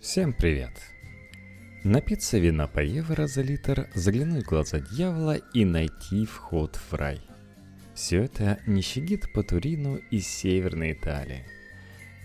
Всем привет! Напиться вина по евро за литр, заглянуть в глаза дьявола и найти вход в рай. Все это щадит по Турину из Северной Италии.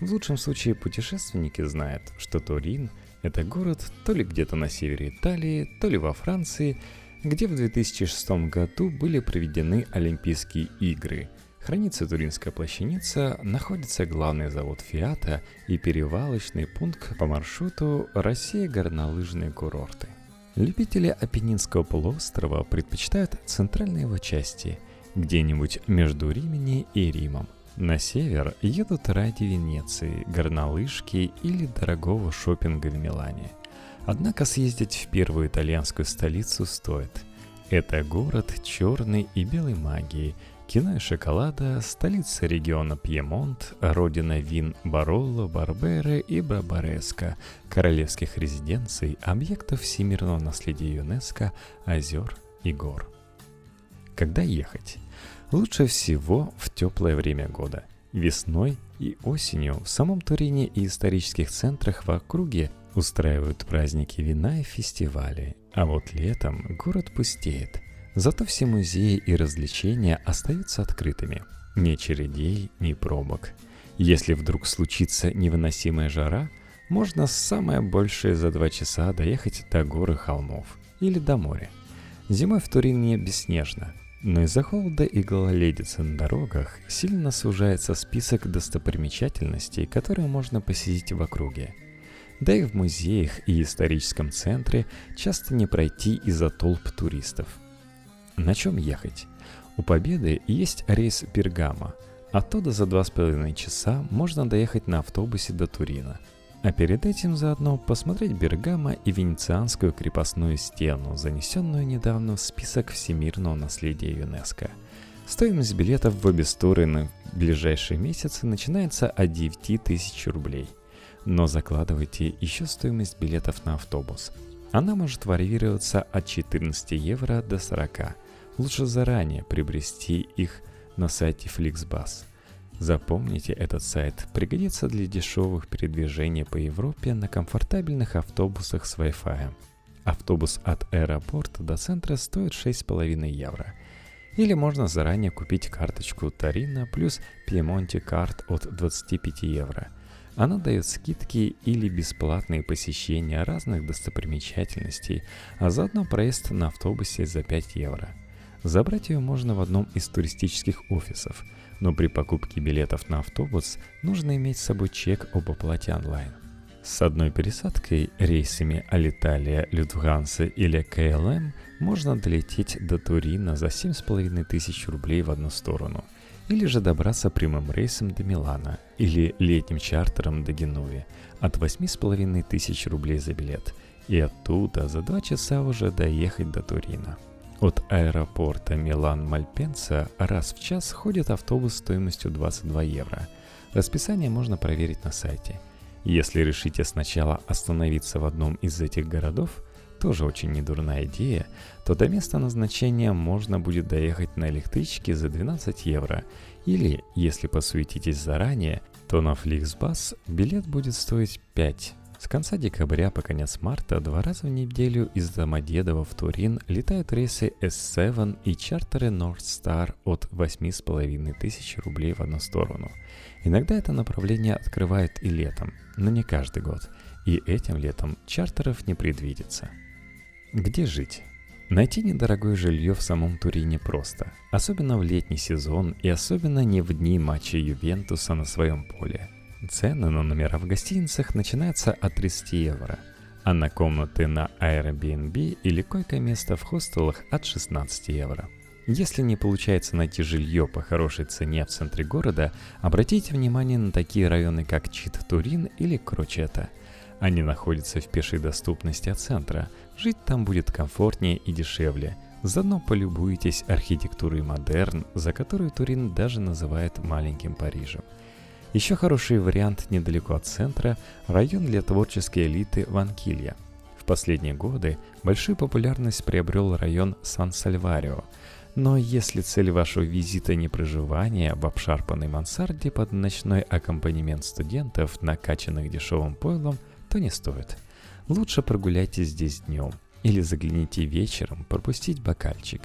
В лучшем случае путешественники знают, что Турин – это город то ли где-то на севере Италии, то ли во Франции, где в 2006 году были проведены Олимпийские игры – Хранится Туринская плащаница, находится главный завод Фиата и перевалочный пункт по маршруту Россия горнолыжные курорты. Любители Апеннинского полуострова предпочитают центральные его части, где-нибудь между Римени и Римом. На север едут ради Венеции, горнолыжки или дорогого шопинга в Милане. Однако съездить в первую итальянскую столицу стоит. Это город черной и белой магии – Кино и шоколада, столица региона Пьемонт, родина вин Баролло, Барберы и Барбареско, королевских резиденций, объектов всемирного наследия ЮНЕСКО, озер и гор. Когда ехать? Лучше всего в теплое время года. Весной и осенью в самом Турине и исторических центрах в округе устраивают праздники вина и фестивали, а вот летом город пустеет – Зато все музеи и развлечения остаются открытыми. Ни очередей, ни пробок. Если вдруг случится невыносимая жара, можно самое большее за два часа доехать до горы холмов или до моря. Зимой в Турине бесснежно, но из-за холода и гололедицы на дорогах сильно сужается список достопримечательностей, которые можно посетить в округе. Да и в музеях и историческом центре часто не пройти из-за толп туристов – на чем ехать? У Победы есть рейс Бергамо. Оттуда за два с половиной часа можно доехать на автобусе до Турина. А перед этим заодно посмотреть Бергамо и Венецианскую крепостную стену, занесенную недавно в список всемирного наследия ЮНЕСКо. Стоимость билетов в обе стороны в ближайшие месяцы начинается от 9 тысяч рублей. Но закладывайте еще стоимость билетов на автобус. Она может варьироваться от 14 евро до 40 лучше заранее приобрести их на сайте Flixbus. Запомните этот сайт, пригодится для дешевых передвижений по Европе на комфортабельных автобусах с Wi-Fi. Автобус от аэропорта до центра стоит 6,5 евро. Или можно заранее купить карточку Тарина плюс Piemonte карт от 25 евро. Она дает скидки или бесплатные посещения разных достопримечательностей, а заодно проезд на автобусе за 5 евро – Забрать ее можно в одном из туристических офисов, но при покупке билетов на автобус нужно иметь с собой чек об оплате онлайн. С одной пересадкой рейсами Алиталия, Люфтганса или КЛМ можно долететь до Турина за 7,5 тысяч рублей в одну сторону, или же добраться прямым рейсом до Милана или летним чартером до Генуи от 8,5 тысяч рублей за билет, и оттуда за 2 часа уже доехать до Турина. От аэропорта Милан-Мальпенса раз в час ходит автобус стоимостью 22 евро. Расписание можно проверить на сайте. Если решите сначала остановиться в одном из этих городов, тоже очень недурная идея, то до места назначения можно будет доехать на электричке за 12 евро. Или, если посуетитесь заранее, то на Flixbus билет будет стоить 5 с конца декабря по конец марта два раза в неделю из Домодедово в Турин летают рейсы S7 и чартеры North Star от 8,5 тысяч рублей в одну сторону. Иногда это направление открывают и летом, но не каждый год. И этим летом чартеров не предвидится. Где жить? Найти недорогое жилье в самом Турине просто, особенно в летний сезон и особенно не в дни матча Ювентуса на своем поле – Цены на номера в гостиницах начинаются от 30 евро, а на комнаты на Airbnb или койко-место в хостелах от 16 евро. Если не получается найти жилье по хорошей цене в центре города, обратите внимание на такие районы, как Чит-Турин или Крочета. Они находятся в пешей доступности от центра. Жить там будет комфортнее и дешевле. Заодно полюбуйтесь архитектурой модерн, за которую Турин даже называет маленьким Парижем – еще хороший вариант недалеко от центра – район для творческой элиты Ванкилья. В последние годы большую популярность приобрел район Сан-Сальварио. Но если цель вашего визита не проживание в обшарпанной мансарде под ночной аккомпанемент студентов, накачанных дешевым пойлом, то не стоит. Лучше прогуляйтесь здесь днем или загляните вечером пропустить бокальчик.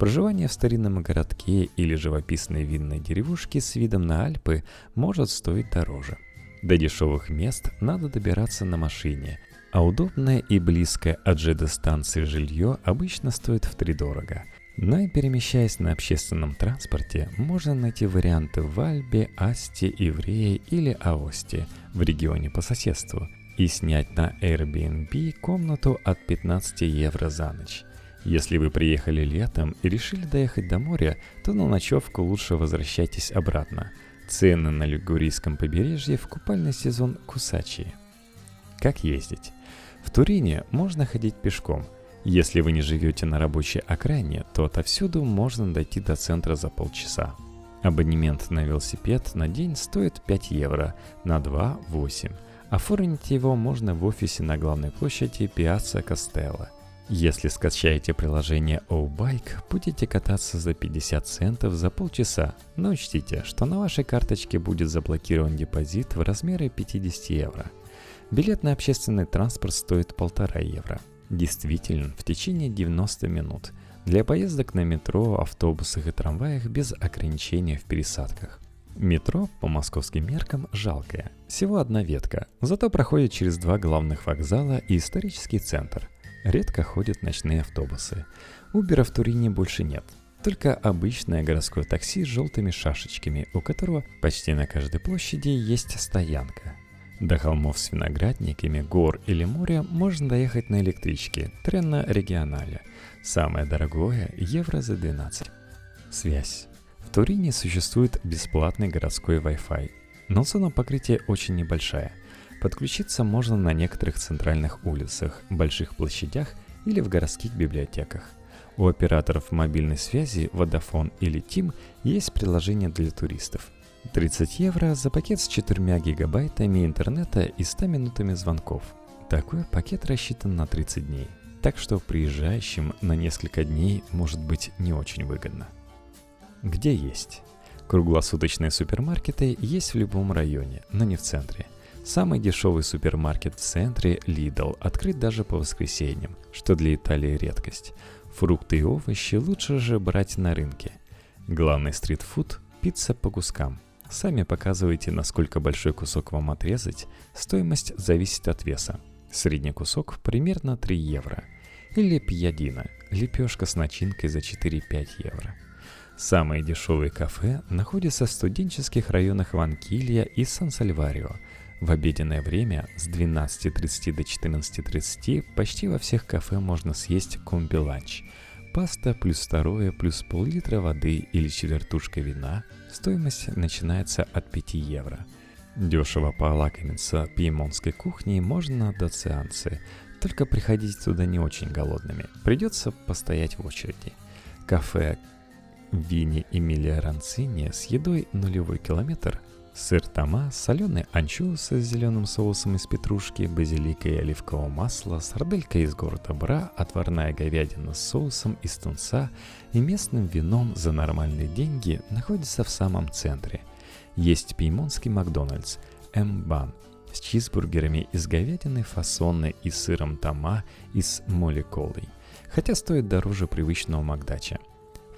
Проживание в старинном городке или живописной винной деревушке с видом на Альпы может стоить дороже. До дешевых мест надо добираться на машине, а удобное и близкое от ЖД-станции жилье обычно стоит втридорого. Но и перемещаясь на общественном транспорте, можно найти варианты в Альбе, Асте, Иврее или Аосте в регионе по соседству и снять на Airbnb комнату от 15 евро за ночь. Если вы приехали летом и решили доехать до моря, то на ночевку лучше возвращайтесь обратно. Цены на Лигурийском побережье в купальный сезон кусачие. Как ездить? В Турине можно ходить пешком – если вы не живете на рабочей окраине, то отовсюду можно дойти до центра за полчаса. Абонемент на велосипед на день стоит 5 евро, на 2 – 8. Оформить его можно в офисе на главной площади Пиацца Костелло. Если скачаете приложение O-Bike, будете кататься за 50 центов за полчаса, но учтите, что на вашей карточке будет заблокирован депозит в размере 50 евро. Билет на общественный транспорт стоит 1,5 евро – действительно в течение 90 минут для поездок на метро, автобусах и трамваях без ограничения в пересадках. Метро по московским меркам жалкое. Всего одна ветка, зато проходит через два главных вокзала и исторический центр. Редко ходят ночные автобусы. Убера в Турине больше нет. Только обычное городское такси с желтыми шашечками, у которого почти на каждой площади есть стоянка. До холмов с виноградниками, гор или моря можно доехать на электричке Тренно Регионале. Самое дорогое – евро за 12. Связь. В Турине существует бесплатный городской Wi-Fi, но зона покрытия очень небольшая. Подключиться можно на некоторых центральных улицах, больших площадях или в городских библиотеках. У операторов мобильной связи Vodafone или TIM есть приложение для туристов – 30 евро за пакет с 4 гигабайтами интернета и 100 минутами звонков. Такой пакет рассчитан на 30 дней, так что приезжающим на несколько дней может быть не очень выгодно. Где есть? Круглосуточные супермаркеты есть в любом районе, но не в центре. Самый дешевый супермаркет в центре Lidl открыт даже по воскресеньям, что для Италии редкость. Фрукты и овощи лучше же брать на рынке. Главный стритфуд – пицца по кускам – Сами показываете, насколько большой кусок вам отрезать. Стоимость зависит от веса. Средний кусок примерно 3 евро. Или пьядина – лепешка с начинкой за 4-5 евро. Самые дешевые кафе находятся в студенческих районах Ванкилья и Сан-Сальварио. В обеденное время с 12.30 до 14.30 почти во всех кафе можно съесть комби-ланч – Паста плюс второе плюс пол-литра воды или четвертушка вина. Стоимость начинается от 5 евро. Дешево полакомиться пьемонтской кухней можно до сеансы, только приходите туда не очень голодными. Придется постоять в очереди. Кафе Вини Эмилия Ранцини с едой нулевой километр Сыр тома, соленый анчоусы с зеленым соусом из петрушки, базилика и оливкового масла, сарделька из города Бра, отварная говядина с соусом из тунца и местным вином за нормальные деньги находится в самом центре. Есть пеймонский Макдональдс М-Бан с чизбургерами из говядины, фасоны и сыром тома и с моли-колой, хотя стоит дороже привычного Макдача.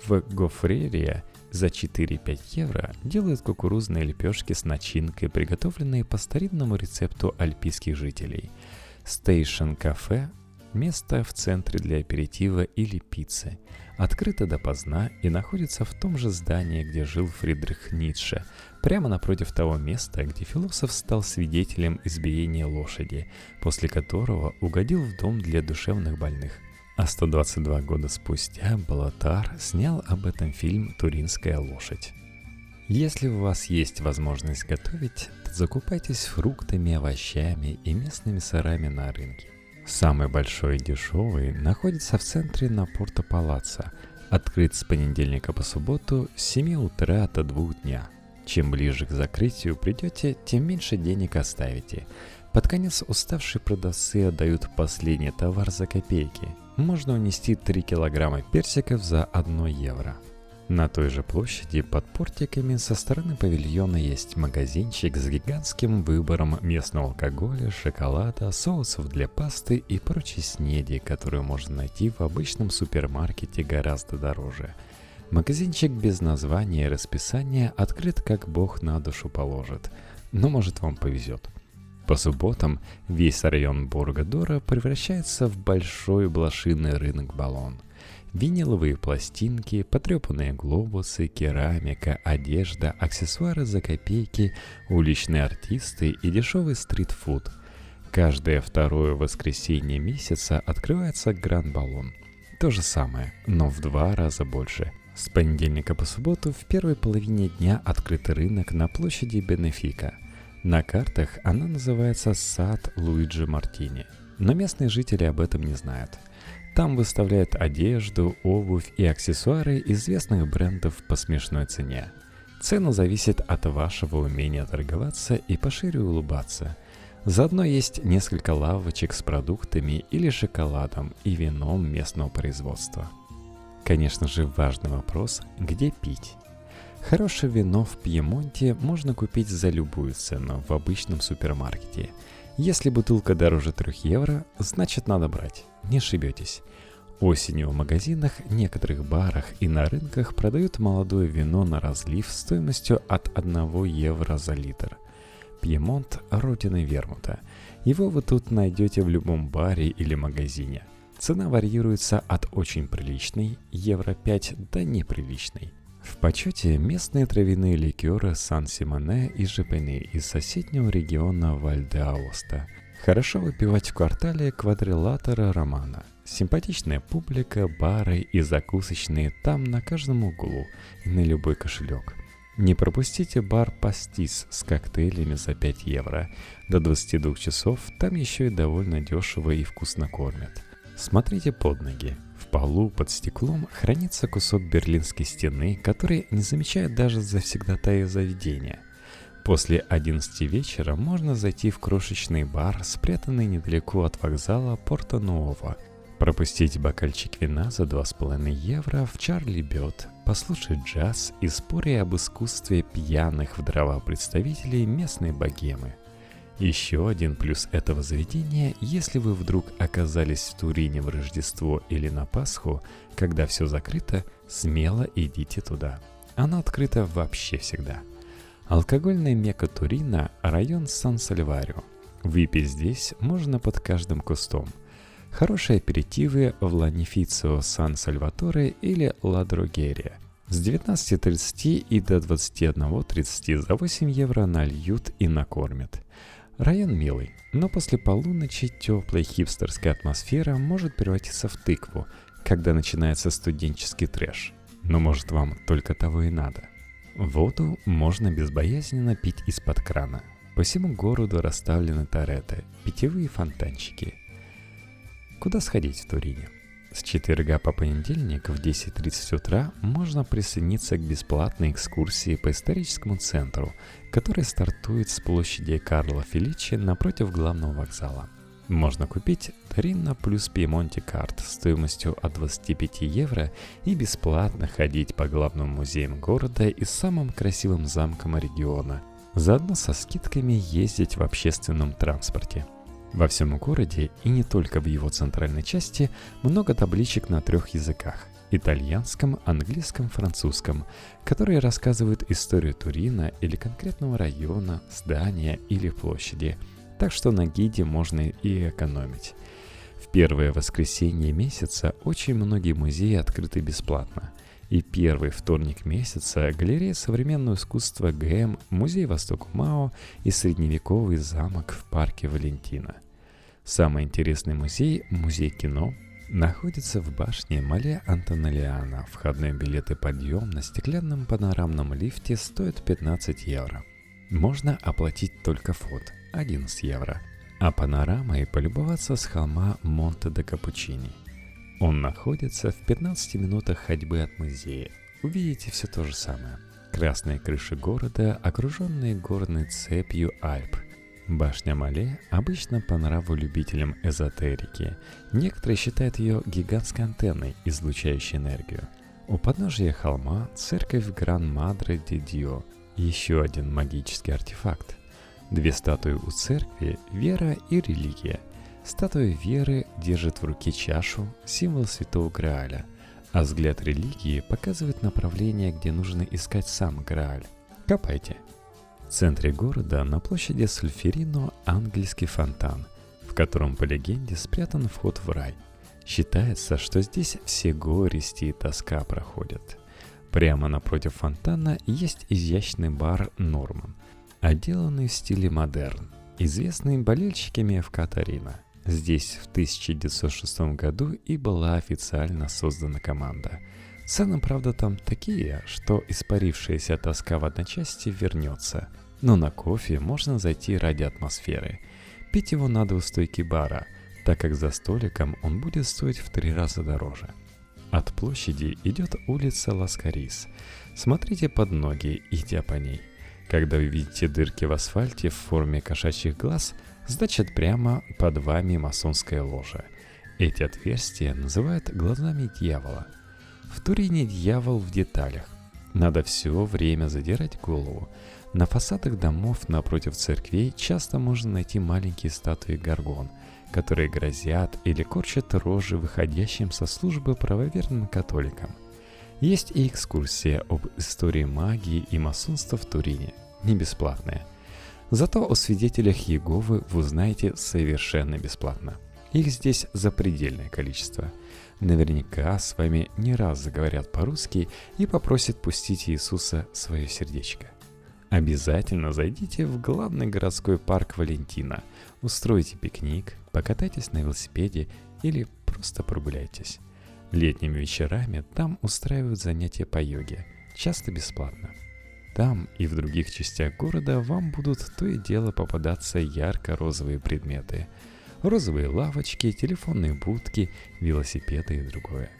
В Гофрерия за 4-5 евро делают кукурузные лепешки с начинкой, приготовленные по старинному рецепту альпийских жителей. Station Cafe – место в центре для аперитива или пиццы. Открыто допоздна и находится в том же здании, где жил Фридрих Ницше, прямо напротив того места, где философ стал свидетелем избиения лошади, после которого угодил в дом для душевных больных – а 122 года спустя Балатар снял об этом фильм «Туринская лошадь». Если у вас есть возможность готовить, то закупайтесь фруктами, овощами и местными сырами на рынке. Самый большой и дешевый находится в центре на Порто Палаца, открыт с понедельника по субботу с 7 утра до 2 дня. Чем ближе к закрытию придете, тем меньше денег оставите. Под конец уставшие продавцы отдают последний товар за копейки – можно унести 3 килограмма персиков за 1 евро. На той же площади под портиками со стороны павильона есть магазинчик с гигантским выбором местного алкоголя, шоколада, соусов для пасты и прочей снеди, которую можно найти в обычном супермаркете гораздо дороже. Магазинчик без названия и расписания открыт как бог на душу положит, но может вам повезет. По субботам весь район Бургадора превращается в большой блошиный рынок баллон – Виниловые пластинки, потрепанные глобусы, керамика, одежда, аксессуары за копейки, уличные артисты и дешевый стритфуд. Каждое второе воскресенье месяца открывается Гранд-Баллон. То же самое, но в два раза больше. С понедельника по субботу в первой половине дня открыт рынок на площади Бенефика. На картах она называется «Сад Луиджи Мартини», но местные жители об этом не знают – там выставляют одежду, обувь и аксессуары известных брендов по смешной цене. Цена зависит от вашего умения торговаться и пошире улыбаться. Заодно есть несколько лавочек с продуктами или шоколадом и вином местного производства. Конечно же, важный вопрос – где пить? Хорошее вино в Пьемонте можно купить за любую цену в обычном супермаркете. Если бутылка дороже 3 евро, значит надо брать не ошибетесь. Осенью в магазинах, некоторых барах и на рынках продают молодое вино на разлив стоимостью от 1 евро за литр. Пьемонт – родина вермута. Его вы тут найдете в любом баре или магазине. Цена варьируется от очень приличной, евро 5, до неприличной. В почете местные травяные ликеры Сан-Симоне и Жепене из соседнего региона Вальде-Аоста – Хорошо выпивать в квартале квадрилатора Романа. Симпатичная публика, бары и закусочные там на каждом углу и на любой кошелек. Не пропустите бар «Пастис» с коктейлями за 5 евро. До 22 часов там еще и довольно дешево и вкусно кормят. Смотрите под ноги. Полу под стеклом хранится кусок берлинской стены, который не замечает даже завсегдатая заведения – После 11 вечера можно зайти в крошечный бар, спрятанный недалеко от вокзала Порто-Нуово, пропустить бокальчик вина за 2,5 евро в Чарли Бет, послушать джаз и спорить об искусстве пьяных в дрова представителей местной богемы. Еще один плюс этого заведения, если вы вдруг оказались в Турине в Рождество или на Пасху, когда все закрыто, смело идите туда. Оно открыто вообще всегда – Алкогольная мека Турина – район Сан-Сальварио. Выпить здесь можно под каждым кустом. Хорошие аперитивы в Ланифицио Сан-Сальваторе или Ла Дрогерия. С 19.30 и до 21.30 за 8 евро нальют и накормят. Район милый, но после полуночи теплая хипстерская атмосфера может превратиться в тыкву, когда начинается студенческий трэш. Но может вам только того и надо. Воду можно безбоязненно пить из-под крана. По всему городу расставлены тареты, питьевые фонтанчики. Куда сходить в Турине? С четверга по понедельник в 10.30 утра можно присоединиться к бесплатной экскурсии по историческому центру, которая стартует с площади Карла Феличи напротив главного вокзала – можно купить Торинно плюс Пьемонти карт стоимостью от 25 евро и бесплатно ходить по главным музеям города и самым красивым замкам региона. Заодно со скидками ездить в общественном транспорте. Во всем городе и не только в его центральной части много табличек на трех языках – итальянском, английском, французском, которые рассказывают историю Турина или конкретного района, здания или площади – так что на гиде можно и экономить. В первое воскресенье месяца очень многие музеи открыты бесплатно. И первый вторник месяца галерея современного искусства ГМ, музей Восток Мао и средневековый замок в парке Валентина. Самый интересный музей, музей кино, находится в башне Мале Антоналиана. Входной билет и подъем на стеклянном панорамном лифте стоят 15 евро. Можно оплатить только вход – 11 евро, а панорамой полюбоваться с холма Монте де Капучини. Он находится в 15 минутах ходьбы от музея. Увидите все то же самое. Красные крыши города, окруженные горной цепью Альп. Башня Мале обычно по нраву любителям эзотерики. Некоторые считают ее гигантской антенной, излучающей энергию. У подножия холма церковь Гран-Мадре де Дио, еще один магический артефакт. Две статуи у церкви – вера и религия. Статуя веры держит в руке чашу, символ святого Грааля, а взгляд религии показывает направление, где нужно искать сам Грааль. Копайте. В центре города на площади Сульферино ангельский фонтан, в котором по легенде спрятан вход в рай. Считается, что здесь все горести и тоска проходят. Прямо напротив фонтана есть изящный бар «Норман», отделанный в стиле модерн, известный болельщиками в Катарина. Здесь в 1906 году и была официально создана команда. Цены, правда, там такие, что испарившаяся тоска в одночасье вернется. Но на кофе можно зайти ради атмосферы. Пить его надо у стойки бара, так как за столиком он будет стоить в три раза дороже. От площади идет улица Ласкарис. Смотрите под ноги, идя по ней. Когда вы видите дырки в асфальте в форме кошачьих глаз, значит прямо под вами масонская ложа. Эти отверстия называют глазами дьявола. В Турине дьявол в деталях. Надо все время задирать голову. На фасадах домов напротив церквей часто можно найти маленькие статуи горгон, которые грозят или корчат рожи выходящим со службы правоверным католикам. Есть и экскурсия об истории магии и масонства в Турине, не бесплатная. Зато о свидетелях Еговы вы узнаете совершенно бесплатно. Их здесь запредельное количество. Наверняка с вами не раз заговорят по-русски и попросят пустить Иисуса свое сердечко. Обязательно зайдите в главный городской парк Валентина, устройте пикник, покатайтесь на велосипеде или просто прогуляйтесь. Летними вечерами там устраивают занятия по йоге, часто бесплатно. Там и в других частях города вам будут то и дело попадаться ярко-розовые предметы. Розовые лавочки, телефонные будки, велосипеды и другое.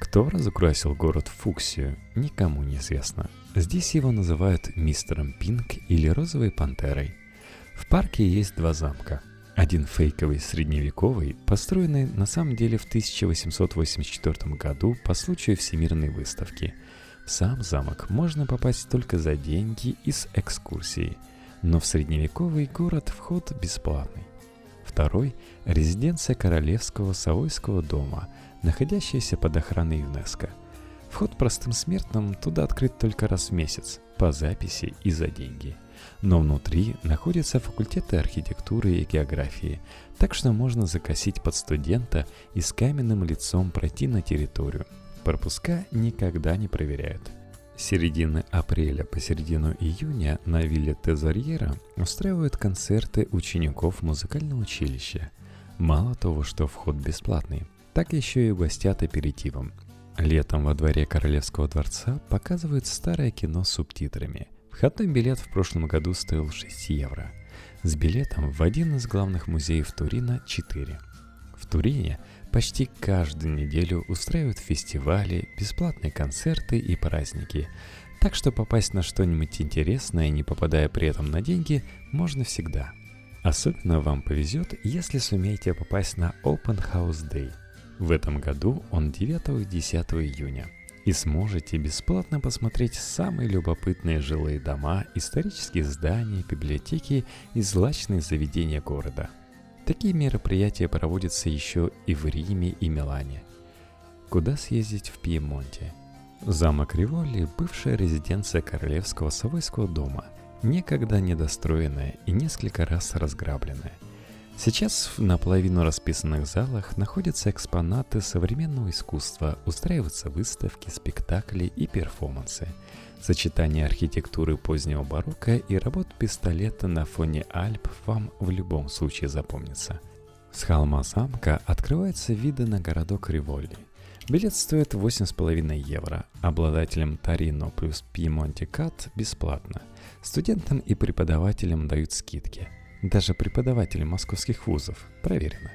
Кто разукрасил город фуксию, никому не известно. Здесь его называют мистером Пинк или розовой пантерой. В парке есть два замка – один фейковый средневековый, построенный на самом деле в 1884 году по случаю Всемирной выставки. Сам замок можно попасть только за деньги и с экскурсией, но в средневековый город вход бесплатный. Второй – резиденция Королевского Савойского дома, находящаяся под охраной ЮНЕСКО. Вход простым смертным туда открыт только раз в месяц, по записи и за деньги – но внутри находятся факультеты архитектуры и географии, так что можно закосить под студента и с каменным лицом пройти на территорию. Пропуска никогда не проверяют. С середины апреля по середину июня на вилле Тезарьера устраивают концерты учеников музыкального училища. Мало того, что вход бесплатный, так еще и угостят аперитивом. Летом во дворе Королевского дворца показывают старое кино с субтитрами – Входной билет в прошлом году стоил 6 евро. С билетом в один из главных музеев Турина 4. В Турине почти каждую неделю устраивают фестивали, бесплатные концерты и праздники. Так что попасть на что-нибудь интересное, не попадая при этом на деньги, можно всегда. Особенно вам повезет, если сумеете попасть на Open House Day. В этом году он 9 и 10 июня – и сможете бесплатно посмотреть самые любопытные жилые дома, исторические здания, библиотеки и злачные заведения города. Такие мероприятия проводятся еще и в Риме и Милане. Куда съездить в Пьемонте? Замок Риволи – бывшая резиденция Королевского Савойского дома, некогда недостроенная и несколько раз разграбленная – Сейчас в наполовину расписанных залах находятся экспонаты современного искусства, устраиваются выставки, спектакли и перформансы. Сочетание архитектуры позднего барокко и работ пистолета на фоне Альп вам в любом случае запомнится. С холма замка открываются виды на городок Риволи. Билет стоит 8,5 евро. Обладателям Тарино плюс Пьемонте Кат бесплатно. Студентам и преподавателям дают скидки – даже преподаватели московских вузов, проверено.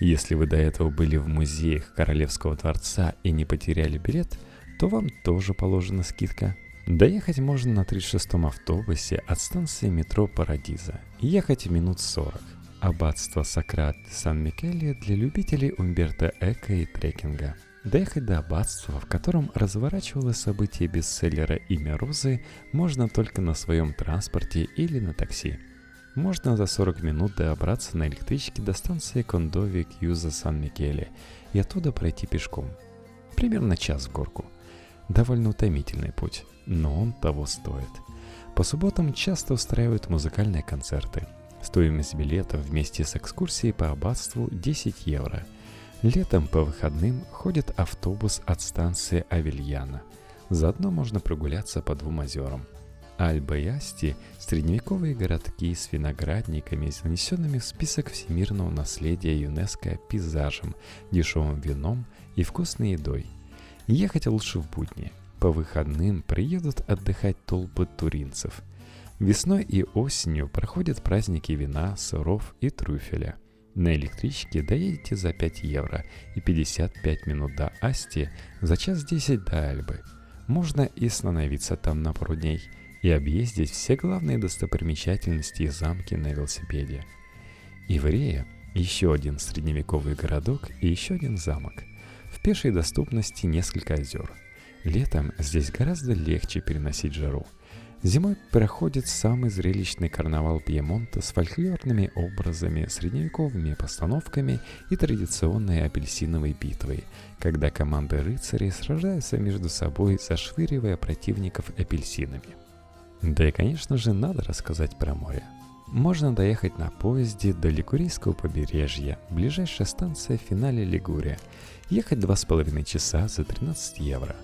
Если вы до этого были в музеях Королевского дворца и не потеряли билет, то вам тоже положена скидка. Доехать можно на 36-м автобусе от станции метро Парадиза. Ехать минут 40. Аббатство Сократ Сан-Микеле для любителей Умберто Эко и трекинга. Доехать до аббатства, в котором разворачивалось событие бестселлера «Имя Розы», можно только на своем транспорте или на такси. Можно за 40 минут добраться на электричке до станции Кондови Кьюза Сан-Микеле и оттуда пройти пешком. Примерно час в горку. Довольно утомительный путь, но он того стоит. По субботам часто устраивают музыкальные концерты. Стоимость билета вместе с экскурсией по аббатству 10 евро – Летом по выходным ходит автобус от станции Авельяна. Заодно можно прогуляться по двум озерам. Альба и Асти – средневековые городки с виноградниками, занесенными в список всемирного наследия ЮНЕСКО пейзажем, дешевым вином и вкусной едой. Ехать лучше в будни. По выходным приедут отдыхать толпы туринцев. Весной и осенью проходят праздники вина, сыров и трюфеля – на электричке доедете за 5 евро и 55 минут до Асти, за час 10 до Альбы. Можно и остановиться там на пару дней и объездить все главные достопримечательности и замки на велосипеде. Иврея – еще один средневековый городок и еще один замок. В пешей доступности несколько озер. Летом здесь гораздо легче переносить жару – Зимой проходит самый зрелищный карнавал Пьемонта с фольклорными образами, средневековыми постановками и традиционной апельсиновой битвой, когда команды рыцарей сражаются между собой, зашвыривая противников апельсинами. Да и, конечно же, надо рассказать про море. Можно доехать на поезде до Лигурийского побережья, ближайшая станция в финале Лигурия. Ехать 2,5 часа за 13 евро.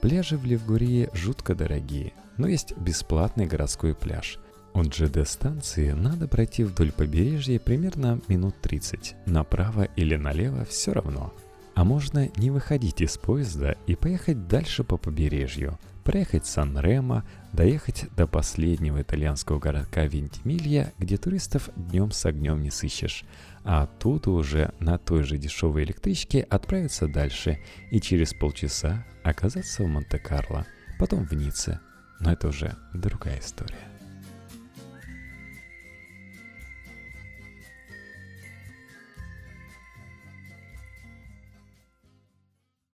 Пляжи в Лигурии жутко дорогие – но есть бесплатный городской пляж. От ЖД-станции надо пройти вдоль побережья примерно минут 30. Направо или налево все равно. А можно не выходить из поезда и поехать дальше по побережью, проехать Сан-Ремо, доехать до последнего итальянского городка Вентимилья, где туристов днем с огнем не сыщешь, а оттуда уже на той же дешевой электричке отправиться дальше и через полчаса оказаться в Монте-Карло, потом в Ницце, но это уже другая история.